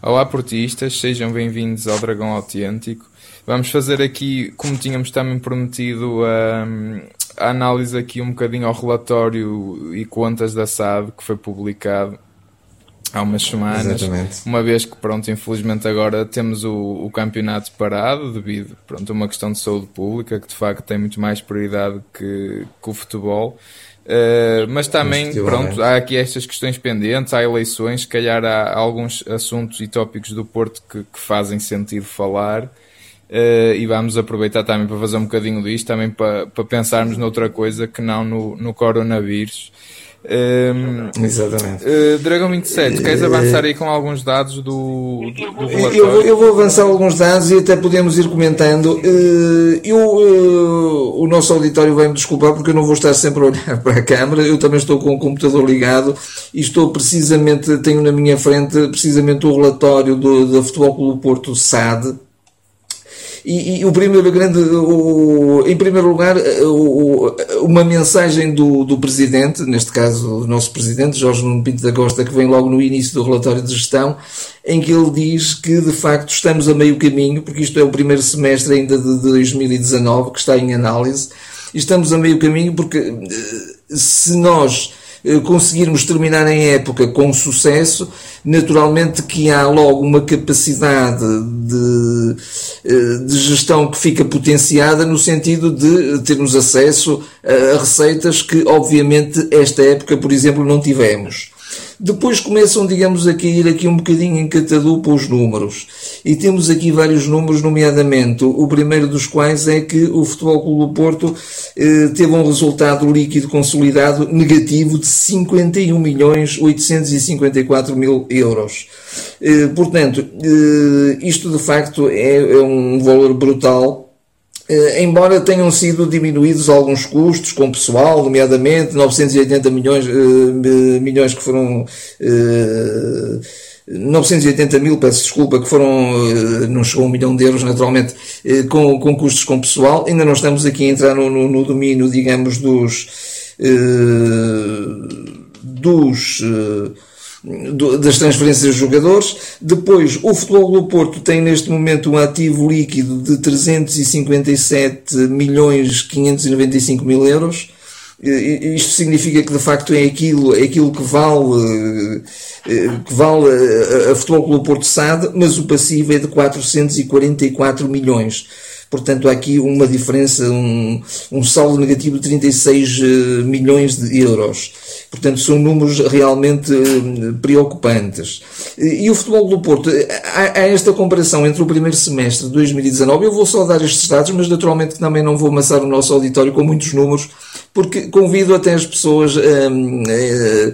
Olá portistas, sejam bem-vindos ao Dragão Autêntico. Vamos fazer aqui, como tínhamos também prometido, a, a análise aqui um bocadinho ao relatório e contas da SAD que foi publicado há umas semanas. Exatamente. Uma vez que, pronto, infelizmente agora temos o, o campeonato parado devido pronto, a uma questão de saúde pública que de facto tem muito mais prioridade que, que o futebol. Uh, mas também, pronto, há aqui estas questões pendentes, há eleições, se calhar há alguns assuntos e tópicos do Porto que, que fazem sentido falar. Uh, e vamos aproveitar também para fazer um bocadinho disto, também para, para pensarmos noutra coisa que não no, no coronavírus. Um, Exatamente. Uh, Dragão 27, queres avançar aí com alguns dados do, do relatório? Eu vou, eu vou avançar alguns dados e até podemos ir comentando. Uh, eu, uh, o nosso auditório vai-me desculpar porque eu não vou estar sempre a olhar para a câmara, eu também estou com o computador ligado e estou precisamente, tenho na minha frente precisamente o relatório do, da Futebol Clube Porto SAD, e, e, o primeiro grande, o, em primeiro lugar, o, uma mensagem do, do Presidente, neste caso o nosso Presidente, Jorge Nuno Pinto da Costa, que vem logo no início do relatório de gestão, em que ele diz que de facto estamos a meio caminho, porque isto é o primeiro semestre ainda de 2019 que está em análise, e estamos a meio caminho porque eh, se nós eh, conseguirmos terminar em época com sucesso, naturalmente que há logo uma capacidade de, eh, de gestão que fica potenciada no sentido de termos acesso a receitas que, obviamente, esta época, por exemplo, não tivemos. Depois começam, digamos, a cair aqui um bocadinho em catadupa os números. E temos aqui vários números, nomeadamente o primeiro dos quais é que o Futebol Clube do Porto eh, teve um resultado líquido consolidado negativo de 51 milhões 854 mil euros. Eh, portanto, eh, isto de facto é, é um valor brutal embora tenham sido diminuídos alguns custos com pessoal, nomeadamente 980 milhões, uh, milhões que foram. Uh, eh, 980 mil, peço desculpa, que foram, não chegou a um milhão de euros, naturalmente, com, com custos com pessoal. Ainda não estamos aqui a entrar no, no, no domínio, digamos, dos. dos das transferências de jogadores. Depois, o Futebol do Porto tem neste momento um ativo líquido de 357 milhões 595 mil euros. Isto significa que de facto é aquilo, é aquilo que vale, eh, que vale a Futebol Clube Porto SAD, mas o passivo é de 444 milhões. Portanto, há aqui uma diferença, um, um saldo negativo de 36 eh, milhões de euros. Portanto, são números realmente eh, preocupantes. E o futebol do Porto, há, esta comparação entre o primeiro semestre de 2019, eu vou só dar estes dados, mas naturalmente também não vou amassar o nosso auditório com muitos números, porque convido até as pessoas, um, uh,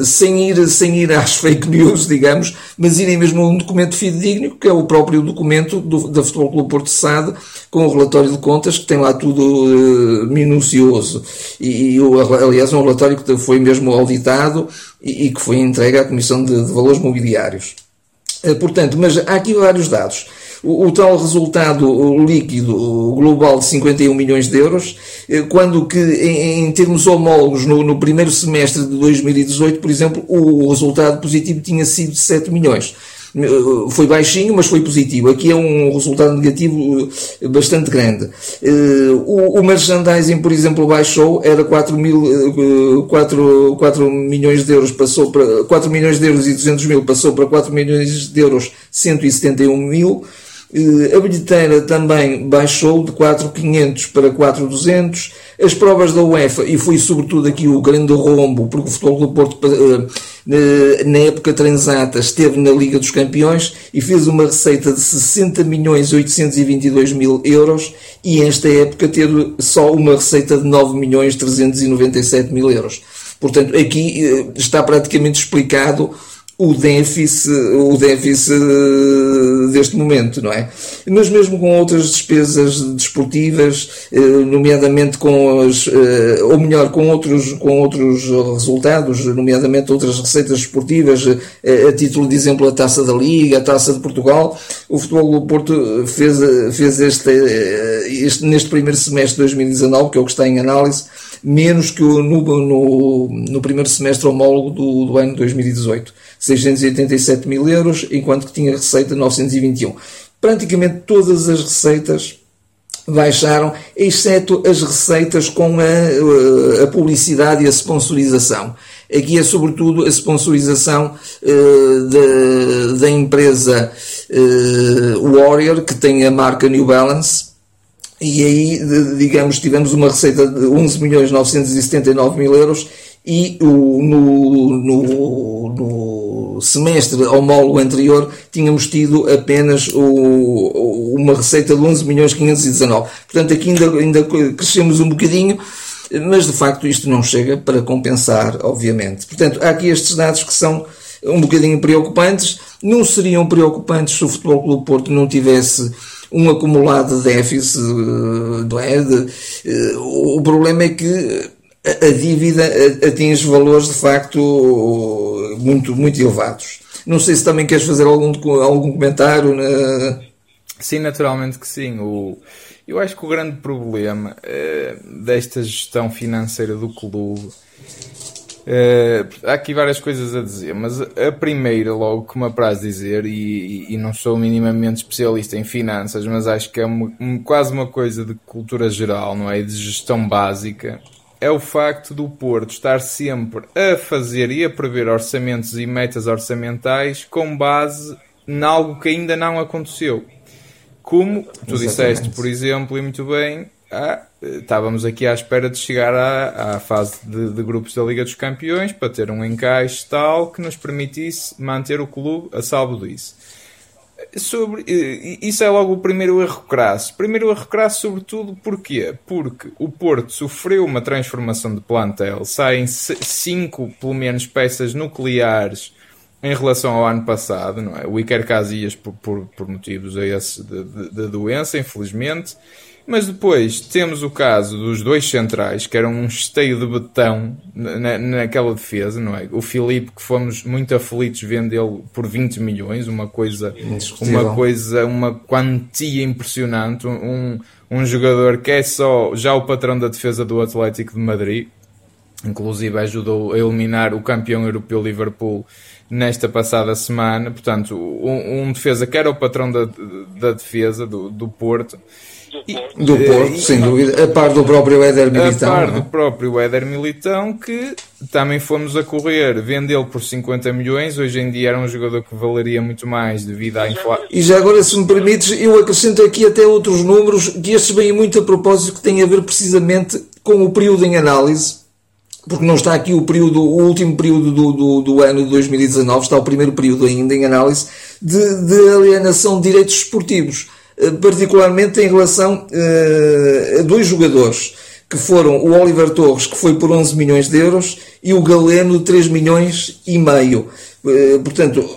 uh, sem, ir, sem ir às fake news, digamos, mas irem mesmo a um documento fidedigno, que é o próprio documento do, da Futebol Clube Porto SAD, com o relatório de contas, que tem lá tudo uh, minucioso. E, e, aliás, é um relatório que foi mesmo auditado e, e que foi entregue à Comissão de, de Valores Mobiliários. Portanto, mas há aqui vários dados o, o tal resultado líquido global de 51 milhões de euros, eh, quando que em, em termos homólogos no, no, primeiro semestre de 2018, por exemplo, o resultado positivo tinha sido de 7 milhões. Eh, foi baixinho, mas foi positivo. Aqui é um resultado negativo eh, bastante grande. O, o merchandising, por exemplo, baixou, era 4, mil, 4, 4 milhões de euros, passou para 4 milhões de euros e 200 mil, passou para 4 milhões de euros 171 mil. Eh, a bilheteira também baixou de 4.500 para 4.200. As provas da UEFA, e foi sobretudo aqui o grande rombo, porque o Futebol do Porto, eh, na época transata, esteve na Liga dos Campeões e fez uma receita de 60 milhões 822 mil euros e esta época teve só uma receita de 9 milhões 397 mil euros. Portanto, aqui eh, está praticamente explicado o déficit, o déficit deste momento, não é? Mas mesmo com outras despesas desportivas, eh, nomeadamente com as, eh, ou melhor, com outros, com outros resultados, nomeadamente outras receitas desportivas, eh, a título de exemplo a Taça da Liga, a Taça de Portugal, o Futebol do Porto fez, fez este, este, neste primeiro semestre de 2019, que é o que está em análise, menos que no, no, no primeiro semestre homólogo do, do ano 2018. 687 mil euros, enquanto que tinha receita 921. Praticamente todas as receitas baixaram, exceto as receitas com a, a publicidade e a sponsorização. Aqui é sobretudo a sponsorização uh, da, empresa uh, Warrior, que tem a marca New Balance, e aí, digamos, tivemos uma receita de 11 milhões 979 mil euros e o, no, no, no, semestre homólogo anterior tínhamos tido apenas o, uma receita de 11 milhões 519. Portanto, aqui ainda, ainda crescemos um bocadinho, mas de facto isto não chega para compensar, obviamente. Portanto, há aqui estes dados que são um bocadinho preocupantes. Não seriam preocupantes se o Futebol Clube Porto não tivesse um acumulado déficit, eh, não é? Eh, o problema é que a dívida atinge valores de facto muito, muito elevados. Não sei se também queres fazer algum, algum comentário. Na... Sim, naturalmente que sim. O, eu acho que o grande problema é, desta gestão financeira do clube Uh, há aqui várias coisas a dizer, mas a primeira, logo que me apraz dizer, e, e, não sou minimamente especialista em finanças, mas acho que é uma, quase uma coisa de cultura geral, não é? De gestão básica, é o facto do Porto estar sempre a fazer e a prever orçamentos e metas orçamentais com base em algo que ainda não aconteceu. Como tu Exatamente. disseste, por exemplo, e muito bem, ah, estávamos aqui à espera de chegar à, à fase de, de, grupos da Liga dos Campeões para ter um encaixe tal que nos permitisse manter o clube a salvo disso. Sobre, isso é logo o primeiro erro crasso. Primeiro erro crasso, sobretudo, porquê? Porque o Porto sofreu uma transformação de plantel, saem cinco, pelo menos, peças nucleares em relação ao ano passado, não é? O Iker Casillas por, por, por motivos a esse de, doença, infelizmente, mas depois temos o caso dos dois centrais, que eram um esteio de betão na, naquela defesa, não é? O Filipe, que fomos muito aflitos vendê-lo por 20 milhões, uma coisa, uma coisa, uma quantia impressionante. Um, um jogador que é só já o patrão da defesa do Atlético de Madrid, inclusive ajudou a eliminar o campeão europeu Liverpool nesta passada semana. Portanto, um, um defesa que era o patrão da, da defesa do, do Porto do Porto, e, sem dúvida, a par do próprio Éder Militão. A par do próprio Éder Militão, que também fomos a correr, vendê-lo por 50 milhões, hoje em dia era um jogador que valeria muito mais devido à inflação. E já agora, se me permites, eu acrescento aqui até outros números, que estes vêm muito a propósito, que têm a ver precisamente com o período em análise, porque não está aqui o período, o último período do, do, do, ano de 2019, está o primeiro período ainda em análise, de, de alienação de direitos esportivos. Eh, particularmente em relação uh, a dois jogadores, que foram o Oliver Torres, que foi por 11 milhões de euros, e o Galeno, de 3 milhões e meio. Uh, portanto,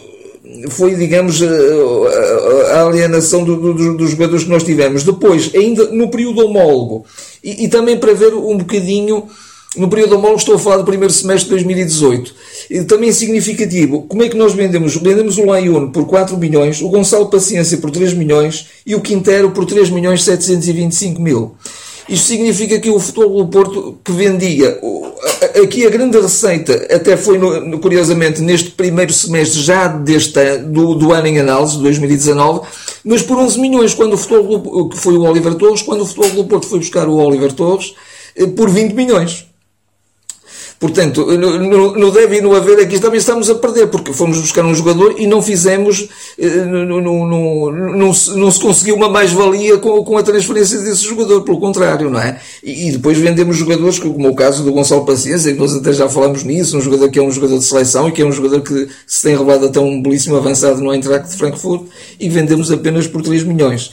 foi, digamos, a, a alienação do, do, dos jogadores que nós tivemos. Depois, ainda no período homólogo, e, e também para ver um bocadinho no período homólogo estou a falar do primeiro semestre de 2018. E também significativo. Como é que nós vendemos? Vendemos o Laione por 4 milhões, o Gonçalo Paciência por 3 milhões e o Quintero por 3 milhões 725 mil. Isto significa que o Futebol do Porto que vendia, aqui a grande receita até foi, no, curiosamente, neste primeiro semestre já deste do, do ano em análise, 2019, mas por 11 milhões, quando o Futebol que foi o Oliver Torres, quando o Futebol do Porto foi buscar o Oliver Torres, eh, por 20 milhões. Portanto, no, no deve e no haver aqui também estamos a perder, porque fomos buscar um jogador e não fizemos, eh, não, não, se, conseguiu uma mais-valia com, com a transferência desse jogador, pelo contrário, não é? E, e, depois vendemos jogadores, como o caso do Gonçalo Paciência, que nós até já falamos nisso, um jogador que é um jogador de seleção e que é um jogador que se tem revelado até um belíssimo avançado no Eintracht de Frankfurt e vendemos apenas por 3 milhões.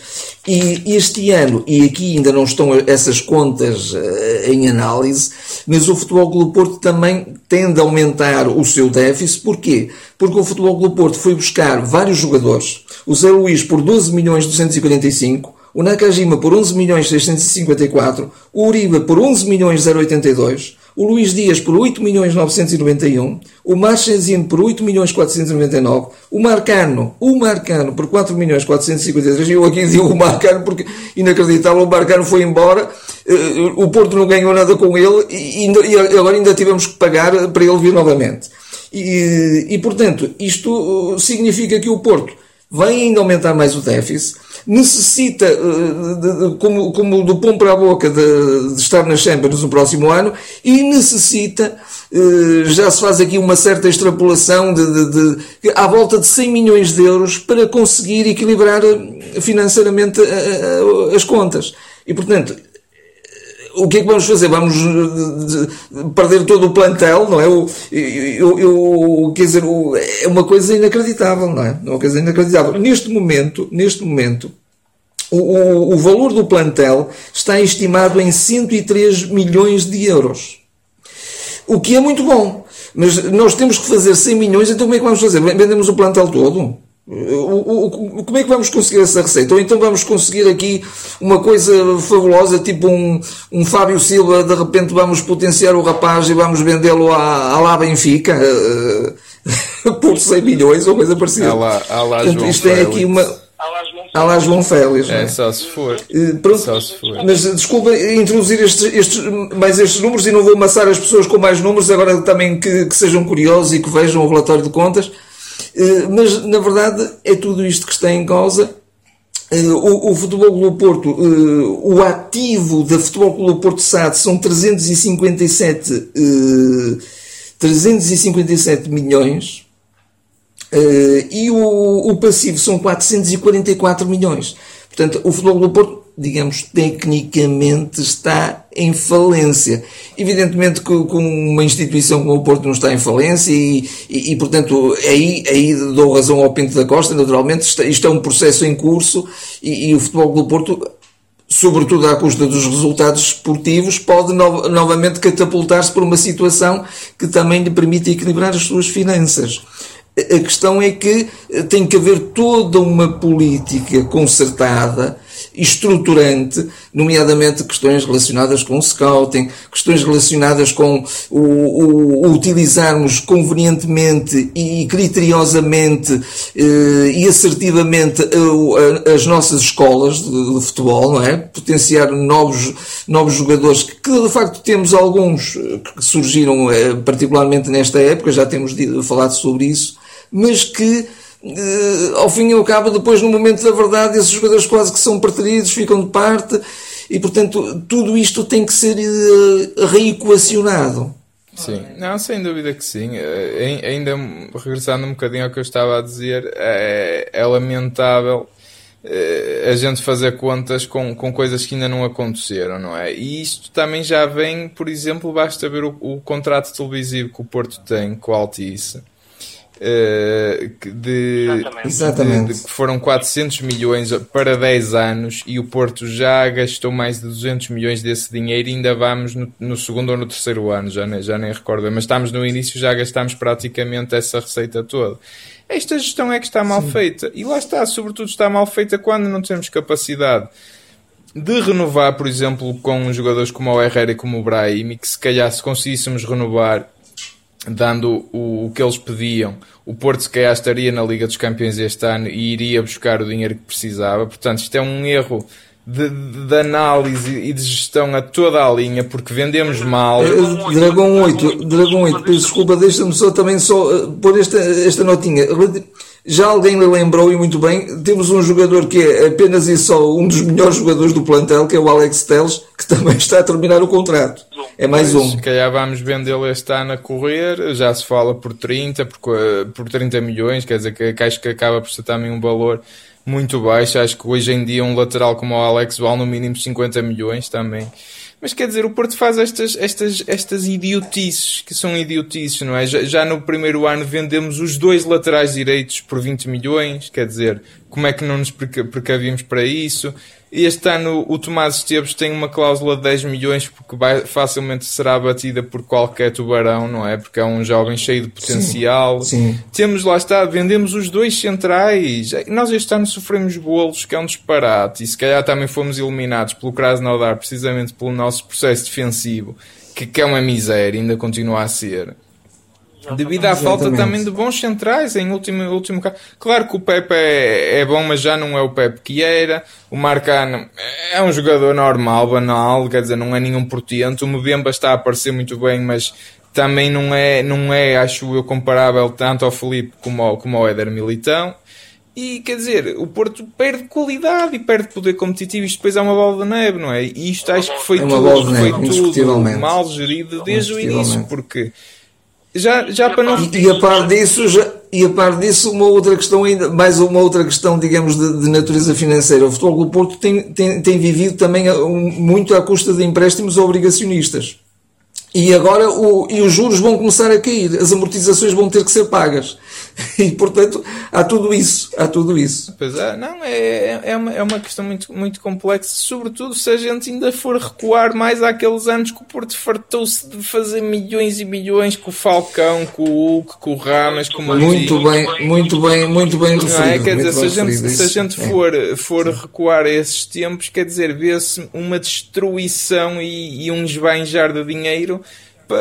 E este ano, e aqui ainda não estão essas contas uh, em análise, mas o Futebol Clube Porto também tende a aumentar o seu déficit. Porquê? Porque o Futebol Clube Porto foi buscar vários jogadores. O Zé Luís por 12 milhões 245, o Nakajima por 11 milhões 654, o Uribe por 11 milhões 082, o Luís Dias por 8 milhões 991, o Marchesino por 8 milhões 499, o Marcano, o Marcano por 4 milhões 453, eu aqui digo o Marcano porque inacreditável, o Marcano foi embora, eh, o Porto não ganhou nada com ele e, e agora ainda tivemos que pagar para ele vir novamente. E, e portanto, isto significa que o Porto vai ainda aumentar mais o déficit, necessita, eh, como, como do pão para a boca, de, de, estar nas Champions no próximo ano e necessita, eh, já se faz aqui uma certa extrapolação de, de, de à volta de 100 milhões de euros para conseguir equilibrar eh, financeiramente as contas. E, portanto, o que é que vamos fazer? Vamos eh, perder todo o plantel, não é? Eu, eu, eu, quer dizer, é uma coisa inacreditável, não é? é uma coisa inacreditável. Neste momento, neste momento, o, o, o valor do plantel está estimado em 103 milhões de euros. O que é muito bom. Mas nós temos que fazer 100 milhões, então como é que vamos fazer? Vendemos o plantel todo? O, o, como é que vamos conseguir essa receita? Ou então vamos conseguir aqui uma coisa fabulosa, tipo um, um Fábio Silva, de repente vamos potenciar o rapaz e vamos vendê-lo à, à lá Benfica uh, por 100 milhões ou coisa parecida. Alá, alá Portanto, João isto é aqui uma. Há lá João Félix. É, é, só se for. Uh, pronto, só se for. Mas desculpa introduzir estes, estes, mais estes números e não vou amassar as pessoas com mais números, agora também que, que sejam curiosos e que vejam o relatório de contas. Eh, mas, na verdade, é tudo isto que está em causa. Eh, o, o Futebol Clube Porto, eh, o ativo da Futebol Clube Porto SAD são 357, 357 milhões e o, o passivo são 444 milhões. Portanto, o Futebol Clube Porto digamos, tecnicamente está em falência. Evidentemente que uma instituição como o Porto não está em falência e, e, e, portanto, aí, aí dou razão ao Pinto da Costa, naturalmente, isto, é um processo em curso e, e o Futebol do Porto sobretudo à custa dos resultados esportivos, pode no novamente catapultar-se por uma situação que também lhe permite equilibrar as suas finanças. A questão é que tem que haver toda uma política concertada estruturante, nomeadamente questões relacionadas com o scouting, questões relacionadas com o, o, o utilizarmos convenientemente e criteriosamente eh, e assertivamente eh, as nossas escolas de, de, futebol, não é? Potenciar novos, novos jogadores, que de facto temos alguns que surgiram eh, particularmente nesta época, já temos falado sobre isso, mas que uh, ao fim e ao cabo, depois no momento da verdade, esses jogadores quase que são preteridos, ficam de parte, e portanto tudo isto tem que ser uh, reequacionado. Sim, não, sem dúvida que sim. Uh, ainda regressando um bocadinho ao que eu estava a dizer, é, é lamentável a gente fazer contas com, com coisas que ainda não aconteceram, não é? E isto também já vem, por exemplo, basta ver o, o contrato televisivo que o Porto tem com a Altice eh, de, Exatamente. De, de, que foram 400 milhões para 10 anos e o Porto já gastou mais de 200 milhões desse dinheiro e ainda vamos no, no segundo ou no terceiro ano, já nem, já nem recordo, mas estamos no início já gastamos praticamente essa receita toda. Esta gestão é que está mal Sim. feita e lá está, sobretudo está mal feita quando não temos capacidade de renovar, por exemplo, com jogadores como o Herrera e como o Brahim, que se calhar se conseguíssemos renovar dando o, o, que eles pediam, o Porto se calhar estaria na Liga dos Campeões este ano e iria buscar o dinheiro que precisava. Portanto, isto é um erro de, de, análise e de gestão a toda a linha, porque vendemos mal. Dragão 8, Dragão 8, desculpa, deixa-me só também só uh, pôr esta, esta notinha. Já alguém lhe lembrou, e muito bem, temos um jogador que é apenas e só um dos melhores jogadores do plantel, que é o Alex Teles, que também está a terminar o contrato. É mais um. Se calhar vamos vendê-lo este ano a correr, já se fala por 30, por, por 30 milhões, quer dizer que, que acho que acaba por ser também um valor muito baixo. Acho que hoje em dia um lateral como o Alex vale no mínimo 50 milhões também. Mas quer dizer, o Porto faz estas, estas, estas idiotices, que são idiotices, não é? Já, já no primeiro ano vendemos os dois laterais direitos por 20 milhões, quer dizer, como é que não nos precavíamos para isso? Este ano o Tomás Esteves tem uma cláusula de 10 milhões porque vai, facilmente será abatida por qualquer tubarão, não é? Porque é um jovem cheio de potencial. Sim, sim. Temos lá está, vendemos os dois centrais. Nós este ano sofremos bolos, que é um disparate. E se calhar também fomos eliminados pelo Krasnodar precisamente pelo nosso processo defensivo que, que é uma miséria, ainda continua a ser. Devido à falta também de bons centrais em último, último caso. Claro que o Pepe é, é bom, mas já não é o Pepe que era. O Marcano é um jogador normal, banal, quer dizer, não é nenhum portento. O Mbemba está a aparecer muito bem, mas também não é, não é, acho eu, comparável tanto ao Felipe como ao, como ao Éder Militão. E quer dizer, o Porto perde qualidade e perde poder competitivo. Isto depois é uma bola de neve, não é? E isto acho que foi é tudo, foi tudo mal gerido desde o início, porque já, já para não. E, a par disso, já, e a par disso, uma outra questão ainda, mais uma outra questão, digamos, de, de natureza financeira. O futebol do Porto tem, tem, tem vivido também muito à custa de empréstimos obrigacionistas. E agora o, e os juros vão começar a cair, as amortizações vão ter que ser pagas. E portanto há tudo isso, há tudo isso. Pois é, não, é, é, uma, é uma questão muito, muito complexa, sobretudo se a gente ainda for recuar mais àqueles anos que o Porto fartou-se de fazer milhões e milhões com o Falcão, com o Hulk, com o Ramas, com o Muito bem, muito bem, muito bem referido. É? Quer dizer, se a gente, se a gente for, é. for recuar a esses tempos, quer dizer, vê-se uma destruição e, e um esbanjar de dinheiro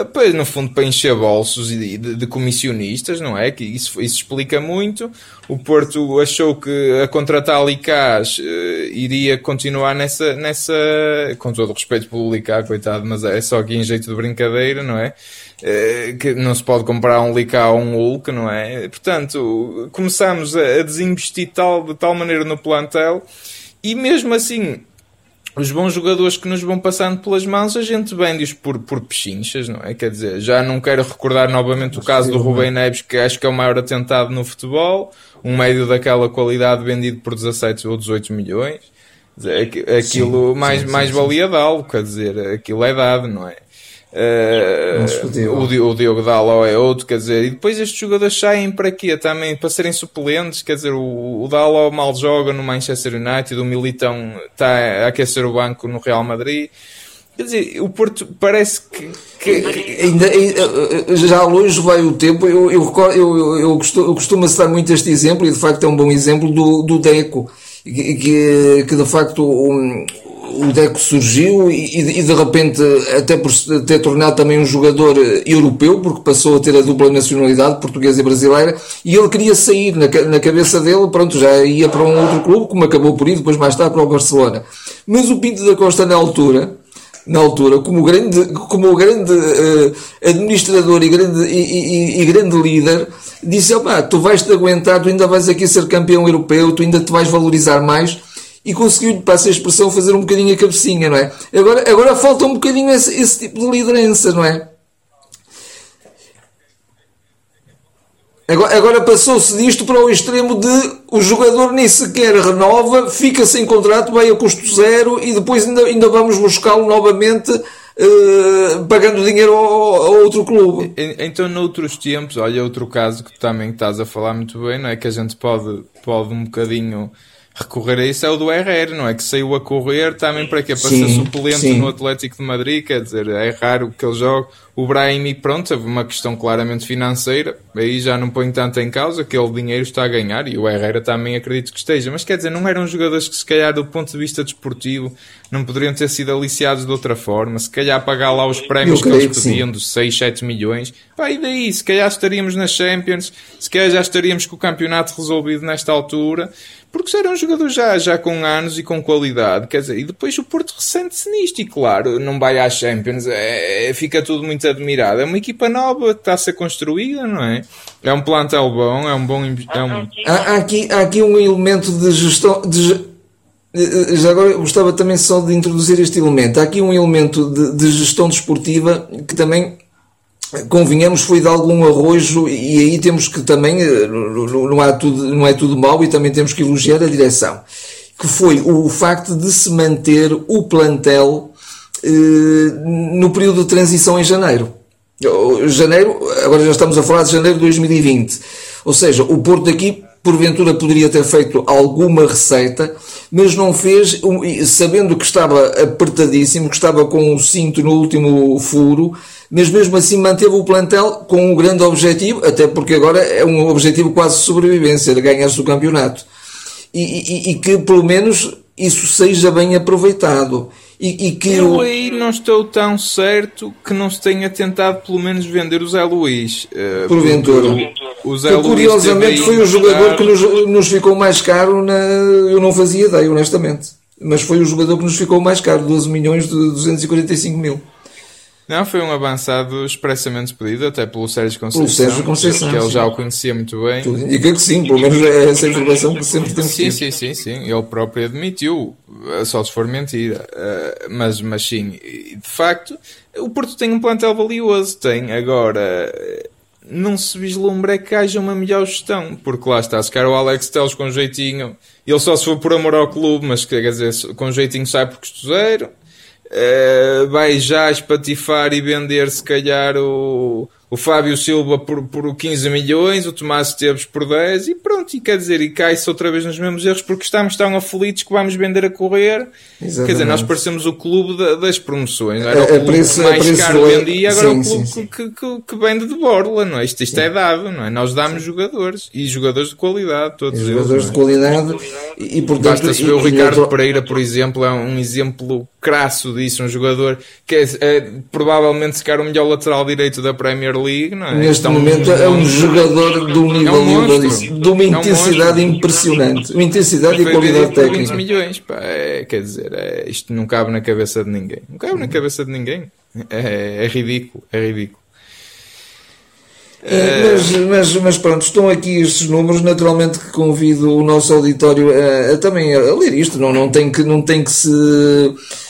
para, no fundo, para encher bolsos de, de, de, comissionistas, não é? Que isso, isso explica muito. O Porto achou que a contratar Licás uh, iria continuar nessa, nessa, com todo o respeito pelo Licá, coitado, mas é só aqui em jeito de brincadeira, não é? Uh, que não se pode comprar um Licá ou um Hulk, não é? Portanto, começámos a, a desinvestir tal, de tal maneira no plantel e mesmo assim os bons jogadores que nos vão passando pelas mãos, a gente vende-os por, por pechinchas, não é? Quer dizer, já não quero recordar novamente o caso do Rubem Neves, que acho que é o maior atentado no futebol, um médio daquela qualidade vendido por 17 ou 18 milhões. Aquilo sim, mais, sim, mais sim, valia dá-lo, quer dizer, aquilo é dado, não é? Uh, o, Diogo Daló é outro, quer dizer, e depois estes jogadores saem para quê? Também para serem suplentes, quer dizer, o, o Daló mal joga no Manchester United, o Militão está a aquecer o banco no Real Madrid. Quer dizer, o Porto parece que. que... Ainda, ainda, já longe vai o tempo. Eu, eu, eu, eu, eu, costumo, eu costumo citar muito este exemplo, e de facto é um bom exemplo do, do Deco, que, que, que de facto um, o Deco surgiu e, e, de repente, até por ter tornado também um jogador eh, europeu, porque passou a ter a dupla nacionalidade, portuguesa e brasileira, e ele queria sair na, na cabeça dele, pronto, já ia para um outro clube, como acabou por ir, depois mais tarde para o Barcelona. Mas o Pinto da Costa, na altura, na altura, como grande, como grande uh, administrador e grande, e, e, e grande líder, disse: tu vais-te aguentar, tu ainda vais aqui ser campeão europeu, tu ainda te vais valorizar mais e conseguiu, para essa expressão, fazer um bocadinho a cabecinha, não é? Agora, agora falta um bocadinho esse, esse tipo de liderança, não é? Agora, agora passou-se disto para o extremo de o jogador nem sequer renova, fica sem contrato, vai a custo zero e depois ainda, ainda vamos buscá-lo novamente uh, pagando dinheiro a outro clube. Então, noutros tempos, olha outro caso que também estás a falar muito bem, não é? Que a gente pode, pode um bocadinho recorrer a isso é o do Herrera, não é? Que saiu a correr também para quê? Para sim, ser suplente sim. no Atlético de Madrid, quer dizer, é raro que ele jogue. O Brahimi, pronto, teve uma questão claramente financeira, aí já não põe tanto em causa, que ele dinheiro está a ganhar e o Herrera também acredito que esteja, mas quer dizer, não eram jogadores que se calhar do ponto de vista desportivo não poderiam ter sido aliciados de outra forma, se calhar pagar lá os prémios que eles pediam dos 6, 7 milhões, pá, e daí, se calhar estaríamos nas Champions, se calhar já estaríamos com o campeonato resolvido nesta altura, porque era um jogador já, já com anos e com qualidade, quer dizer, e depois o Porto ressente-se nisto, e claro, não vai às Champions, é, é, fica tudo muito admirado. É uma equipa nova está a ser construída, não é? É um plantel bom, é um bom. É um... Há, há, aqui, há aqui um elemento de gestão. De, já agora gostava também só de introduzir este elemento. Há aqui um elemento de, de gestão desportiva que também convenhamos, foi de algum arrojo e aí temos que também, eh, não, há tudo, não é tudo mau e também temos que elogiar a direção, que foi o facto de se manter o plantel eh, no período de transição em janeiro. Janeiro, agora já estamos a falar de janeiro de 2020. Ou seja, o Porto aqui porventura poderia ter feito alguma receita, mas não fez, sabendo que estava apertadíssimo, que estava com o cinto no último furo, mas mesmo assim manteve o plantel com um grande objetivo, até porque agora é um objetivo quase de sobrevivência, de ganhar-se o campeonato. E, e, e, que pelo menos isso seja bem aproveitado. E, e que eu aí não estou tão certo que não se tenha tentado pelo menos vender o Zé Luís. Uh, Porventura. O, o que, curiosamente foi o jogador que nos, nos ficou mais caro. Na, eu não fazia ideia, honestamente. Mas foi o jogador que nos ficou mais caro, 12 milhões de 245 mil. Não, foi um avançado expressamente pedido, até pelo Sérgio Conceição. Pelo Sérgio Conceição. Que ele já o conhecia muito bem. Tudo indica que sim, pelo menos é essa informação que sempre temos Sim, sim, sim, sim. Ele próprio admitiu, eh, só se for mentira. Eh, mas, mas sim, de facto, o Porto tem um plantel valioso. Tem agora não se vislumbra que haja uma melhor gestão, porque lá está, se calhar o Alex Teles com jeitinho, ele só se for por amor ao clube, mas quer dizer, com jeitinho sai por custo uh, vai já espatifar e vender se calhar o, o Fábio Silva por, por 15 milhões, o Tomás Esteves por 10 e pronto, e quer dizer, e cai-se outra vez nos mesmos erros porque estamos tão aflitos que vamos vender a correr. Exatamente. Quer dizer, nós parecemos o clube das promoções, era o clube preço, mais caro vendia, agora sim, o clube sim, que, que, que, vende de borla, não é? Isto, isto é dado, não é? Nós damos jogadores e jogadores de qualidade, todos eles. Jogadores de qualidade e, e portanto. Basta-se ver o Ricardo Pereira, por exemplo, é um exemplo crasso disso, um jogador que é, é provavelmente se calhar o melhor lateral direito da Premier League, não é? Neste então, momento é um jogador de um nível é um de uma intensidade é um impressionante, uma intensidade e qualidade técnica. milhões, pá, é, quer dizer, é, isto não cabe na cabeça de ninguém, não cabe na cabeça de ninguém, é, é ridículo, é ridículo. É, mas, mas, mas, pronto, estão aqui estes números. Naturalmente que convido o nosso auditório a, a também a ler isto. Não, não, tem que, não tem que se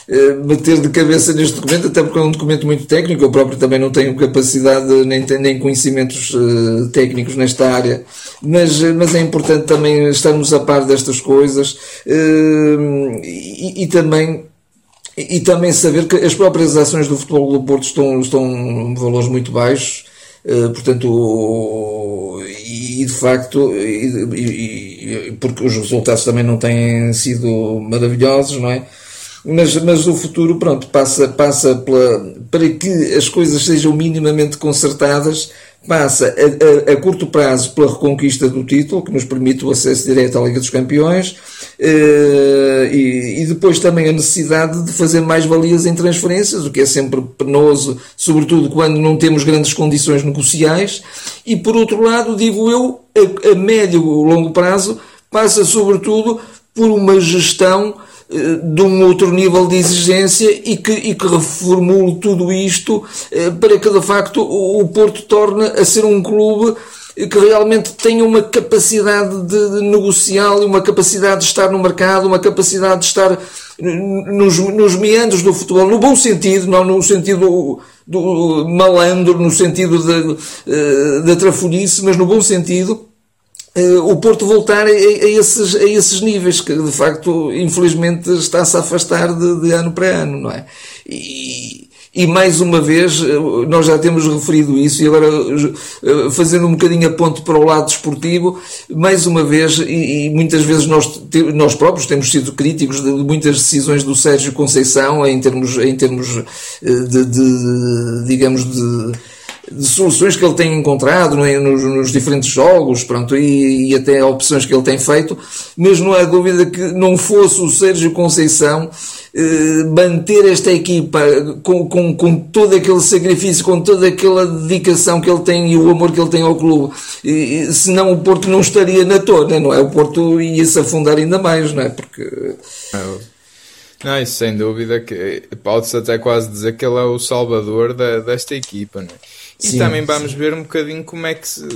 eh, meter de cabeça neste documento, até porque é um documento muito técnico. Eu próprio também não tenho capacidade nem, nem conhecimentos uh, técnicos nesta área. Mas, mas é importante também estarmos a par destas coisas e, e também e também saber que as próprias ações do futebol do Porto estão, estão valores muito baixos eh, portanto, e de facto, e, e, porque os resultados também não têm sido maravilhosos, não é? Mas, mas o futuro, pronto, passa, passa pela, para que as coisas sejam minimamente consertadas, passa a, a, a, curto prazo pela reconquista do título, que nos permite o acesso direto à Liga dos Campeões, eh, e, e, depois também a necessidade de fazer mais valias em transferências, o que é sempre penoso, sobretudo quando não temos grandes condições negociais, e por outro lado, digo eu, a, a médio ou longo prazo, passa sobretudo por uma gestão de um outro nível de exigência e que, e que reformule tudo isto eh, para que de facto o Porto torne a ser um clube que realmente tenha uma capacidade de negociar e uma capacidade de estar no mercado, uma capacidade de estar nos, nos meandros do futebol, no bom sentido, não no sentido do malandro, no sentido eh, da trafolhice, mas no bom sentido, o Porto voltar a, a, esses, a esses níveis, que de facto, infelizmente, está-se a afastar de, de, ano para ano, não é? E, e mais uma vez, eh, nós já temos referido isso, e agora eh, fazendo um bocadinho a ponto para o lado desportivo, mais uma vez, e, e muitas vezes nós, nós próprios temos sido críticos de muitas decisões do Sérgio Conceição em termos, em termos de, de digamos, de de soluções que ele tem encontrado nos, nos, diferentes jogos pronto, e, e, até opções que ele tem feito, mas não há dúvida que não fosse o Sérgio Conceição eh, manter esta equipa com, com, com todo aquele sacrifício, com toda aquela dedicação que ele tem e o amor que ele tem ao clube, e, senão o Porto não estaria na tona, não é? O Porto ia se afundar ainda mais, não é? Porque. Não, isso sem dúvida que pode-se até quase dizer que ele é o salvador da, desta equipa, não é? E sim, também vamos sim. ver um bocadinho como é que se,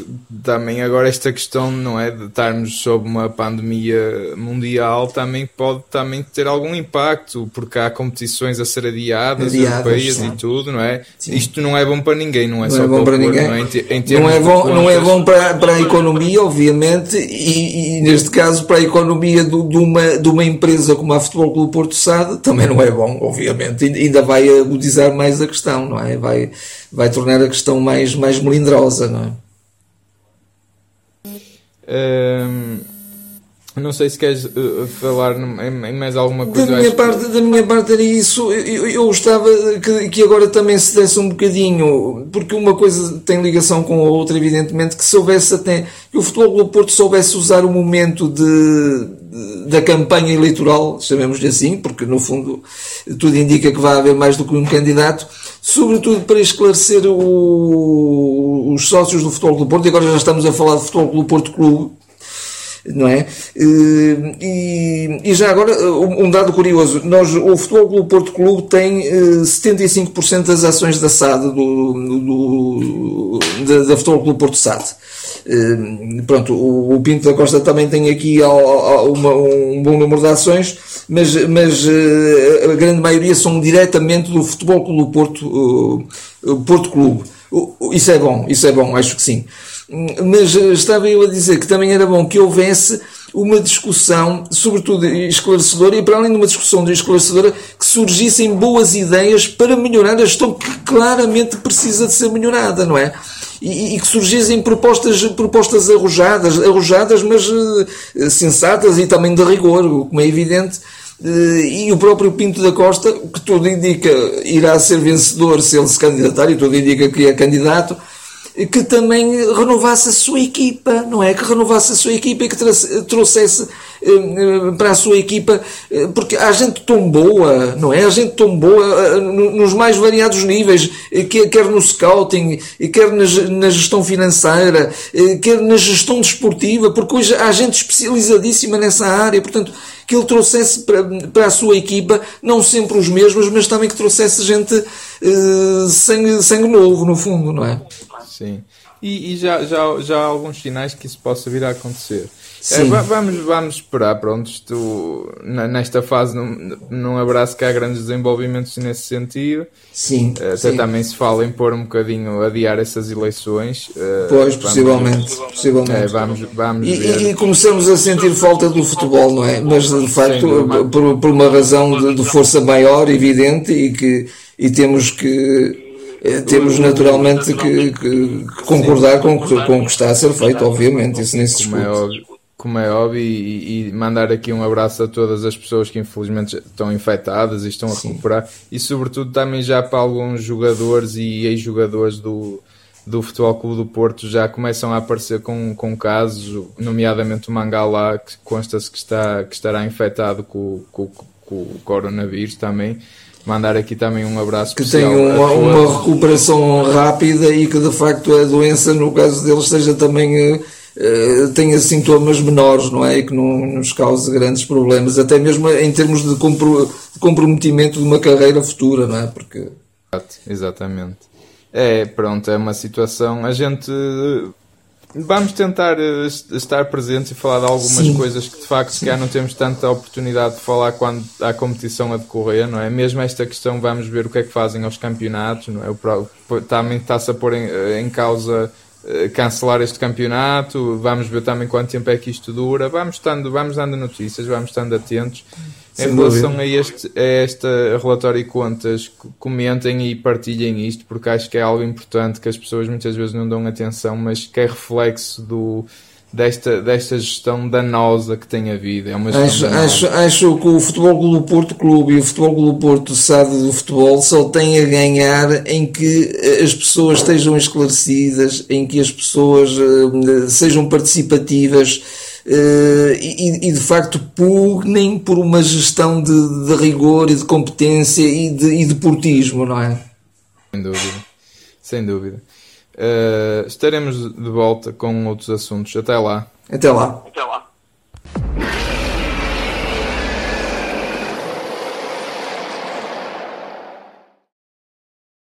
também agora esta questão, não é, de estarmos sob uma pandemia mundial também pode também ter algum impacto, porque há competições a ser adiadas, adiadas europeias sim. e tudo, não é? Isto não é bom para ninguém, não é não só é bom para, ninguém. Não é, em, não é bom, não é bom para, para a economia, obviamente, e, e neste caso para a economia do, de, uma, de uma empresa como a Futebol Clube Porto Sade também não é bom, obviamente. Ainda vai agudizar mais a questão, não é? Vai, vai tornar a questão mais, mais melindrosa, não é? Não sei se queres uh, falar em, em, mais alguma coisa. Da minha, parte, da minha parte era isso. Eu, eu gostava que, que, agora também se desse um bocadinho, porque uma coisa tem ligação com a outra, evidentemente, que soubesse até, que o Futebol do Porto soubesse usar o momento de, de da campanha eleitoral, chamemos-lhe assim, porque no fundo tudo indica que vai haver mais do que um candidato, sobretudo para esclarecer o, os sócios do Futebol do Porto, e agora já estamos a falar de Futebol do Porto Clube, não é? Eh, e, e já agora, eh, um dado curioso, nós, o Futebol Clube Porto Clube tem 75% eh, das ações da SAD, do, do, da, da Futebol Clube Porto SAD. Pronto, o, Pinto da Costa também tem aqui um bom número de ações, mas, mas a grande maioria são diretamente do Futebol Clube Porto, Porto Clube. Isso é bom, isso é bom, acho que sim. Mas eh, estava eu a dizer que também era bom que houvesse uma discussão, sobretudo esclarecedora, e para além de uma discussão esclarecedora, que surgissem boas ideias para melhorar a gestão que claramente precisa de ser melhorada, não é? E, e que surgissem propostas, propostas arrojadas, arrojadas, mas uh, sensatas e também de rigor, como é evidente. Uh, e o próprio Pinto da Costa, que tudo indica irá ser vencedor se ele se candidatar, e tudo indica que é candidato, que também renovasse a sua equipa, não é? Que renovasse a sua equipa e que trouxesse eh, eh, para a sua equipa, eh, porque há gente tão boa, não é? Há gente tão boa nos mais variados níveis, quer no scouting, quer na gestão financeira, quer na gestão desportiva, porque hoje há gente especializadíssima nessa área, portanto, que ele trouxesse para, para a sua equipa, não sempre os mesmos, mas também que trouxesse gente sangue, sangue novo, no fundo, não é? Sim. E, e, já, já, já há alguns sinais que isso possa vir a acontecer. É, vamos, vamos esperar, pronto, isto, nesta fase não, não haverá sequer grandes desenvolvimentos nesse sentido. Sim. Até sim. também se fala em pôr um bocadinho, adiar essas eleições. Eh, pois, possivelmente. possivelmente. É, vamos, vamos e, ver. e começamos a sentir falta do futebol, não é? Mas de facto, por, por uma razão de, de força maior, evidente, e que e temos que eh, temos naturalmente que, que, que concordar com, com o que está a ser feito, obviamente, isso nem se discute. Como é óbvio, como é óbvio e, e, mandar aqui um abraço a todas as pessoas que infelizmente estão infectadas e estão a recuperar e sobretudo também já para alguns jogadores e ex-jogadores do, do Futebol Clube do Porto já começam a aparecer com, com casos, nomeadamente o Mangala, que consta-se que, está, que estará infectado com, com, com o coronavírus também mandar aqui também um abraço que tenham uma, uma, recuperação rápida e que de facto a doença no caso deles seja também uh, tenha sintomas menores não é? E que não nos cause grandes problemas até mesmo em termos de, compro, de comprometimento de uma carreira futura não é? Porque exatamente. É pronto é uma situação. A gente Vamos tentar uh, estar presentes e falar de algumas Sim. coisas que de facto se não temos tanta oportunidade de falar quando há competição a decorrer, não é? Mesmo esta questão, vamos ver o que é que fazem aos campeonatos, não é? O, também está-se a pôr em, eh, em causa uh, cancelar este campeonato, vamos ver também quanto tempo é que isto dura, vamos, estando, vamos dando notícias, vamos estando atentos. Sem em relação a este, a este relatório e contas, comentem e partilhem isto, porque acho que é algo importante que as pessoas muitas vezes não dão atenção, mas que é reflexo do, desta, desta gestão danosa que tem havido. É uma acho, acho, acho que o Futebol Clube Porto Clube e o Futebol Clube Porto SAD do futebol só têm a ganhar em que as pessoas estejam esclarecidas, em que as pessoas uh, sejam participativas e, e, de facto pugnem por uma gestão de, de rigor e de competência e de, e de portismo, não é? Sem dúvida, sem dúvida. Uh, estaremos de volta com outros assuntos. Até lá. Até lá. Até lá.